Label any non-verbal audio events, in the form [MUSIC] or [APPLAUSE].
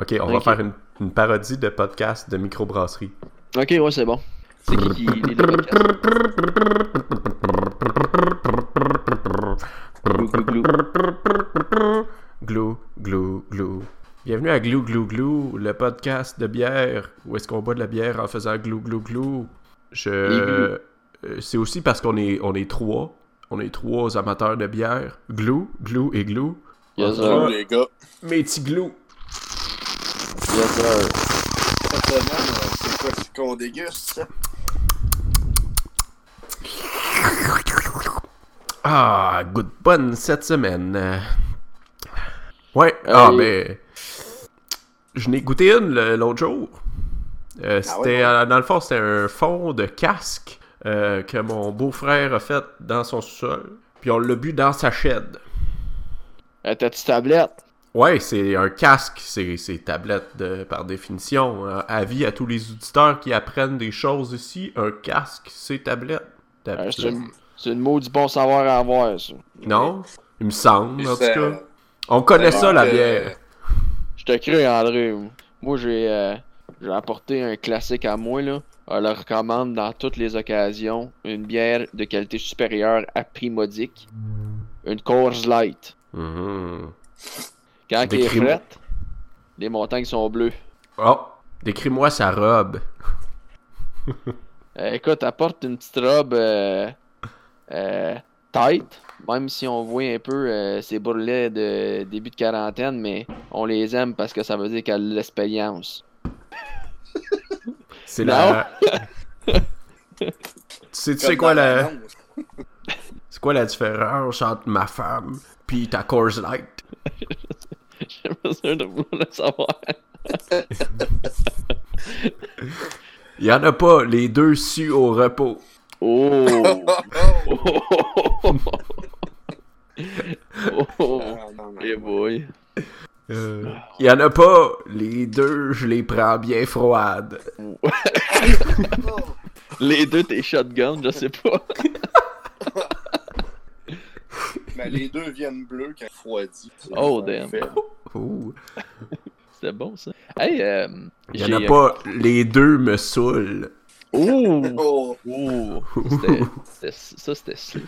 Ok, on va faire une, une parodie de podcast de microbrasserie. Ok, ouais, c'est bon. C'est qui qui lit le podcast? Glou, glou, glou. Bienvenue à Glou, glou, glou, le podcast de bière où est-ce qu'on boit de la bière en faisant glou, glou, glou? Je... Euh, C'est aussi parce qu'on est, on est trois. On est trois amateurs de bière. Glou, glou et glou. Yes, les gars. Mes petits glous. Yes, sir. Cette semaine, euh, c'est quoi ce qu'on déguste? Ah, good bonne cette semaine. Euh, Ouais, ah Hey. ben. Je n'ai goûté une l'autre jour. Euh, c'était, ouais? euh, dans le fond, c'était un fond de casque euh, que mon beau-frère a fait dans son sol. Puis on l'a bu dans sa. Euh, T'as-tu tablette? Ouais, c'est un casque, c'est, c'est tablette de, par définition. Euh, avis à tous les auditeurs qui apprennent des choses ici, un casque, c'est tablette. Euh, Tablette. c'est une, c'est une maudit bon savoir à avoir, ça. Non? Il me semble, en tout cas. On connaît ça, la bière. Je te crée, André. Moi, j'ai euh, j'ai apporté un classique à moi, là. Je le recommande dans toutes les occasions. Une bière de qualité supérieure à prix modique. Une Coors Light. Mhm. Quand elle est frette, les montagnes sont bleues. Oh, décris-moi sa robe. Euh, écoute, apporte une petite robe euh, euh, tight, même si on voit un peu ces bourrelets de début de quarantaine, mais on les aime parce que ça veut dire qu'elle a de l'expérience. [LAUGHS] C'est la. [LAUGHS] tu sais, tu sais quoi la. [LAUGHS] C'est quoi la différence entre ma femme puis ta Coors Light? De vous le savoir. [LAUGHS] Il y en a pas, les deux su au repos. Oh! [LAUGHS] Oh, oh! Eh boy. Euh, Il y en a pas, les deux, je les prends bien froides. [LAUGHS] Les deux, t'es shotgun, je sais pas. Mais les deux viennent bleus quand refroidis. Oh, damn. Ouh. [LAUGHS] C'était bon, ça. Hey, euh, Il y en a pas, les deux me saoulent. Oh! Oh, Oh! C'était- c'était- Ça, c'était slick.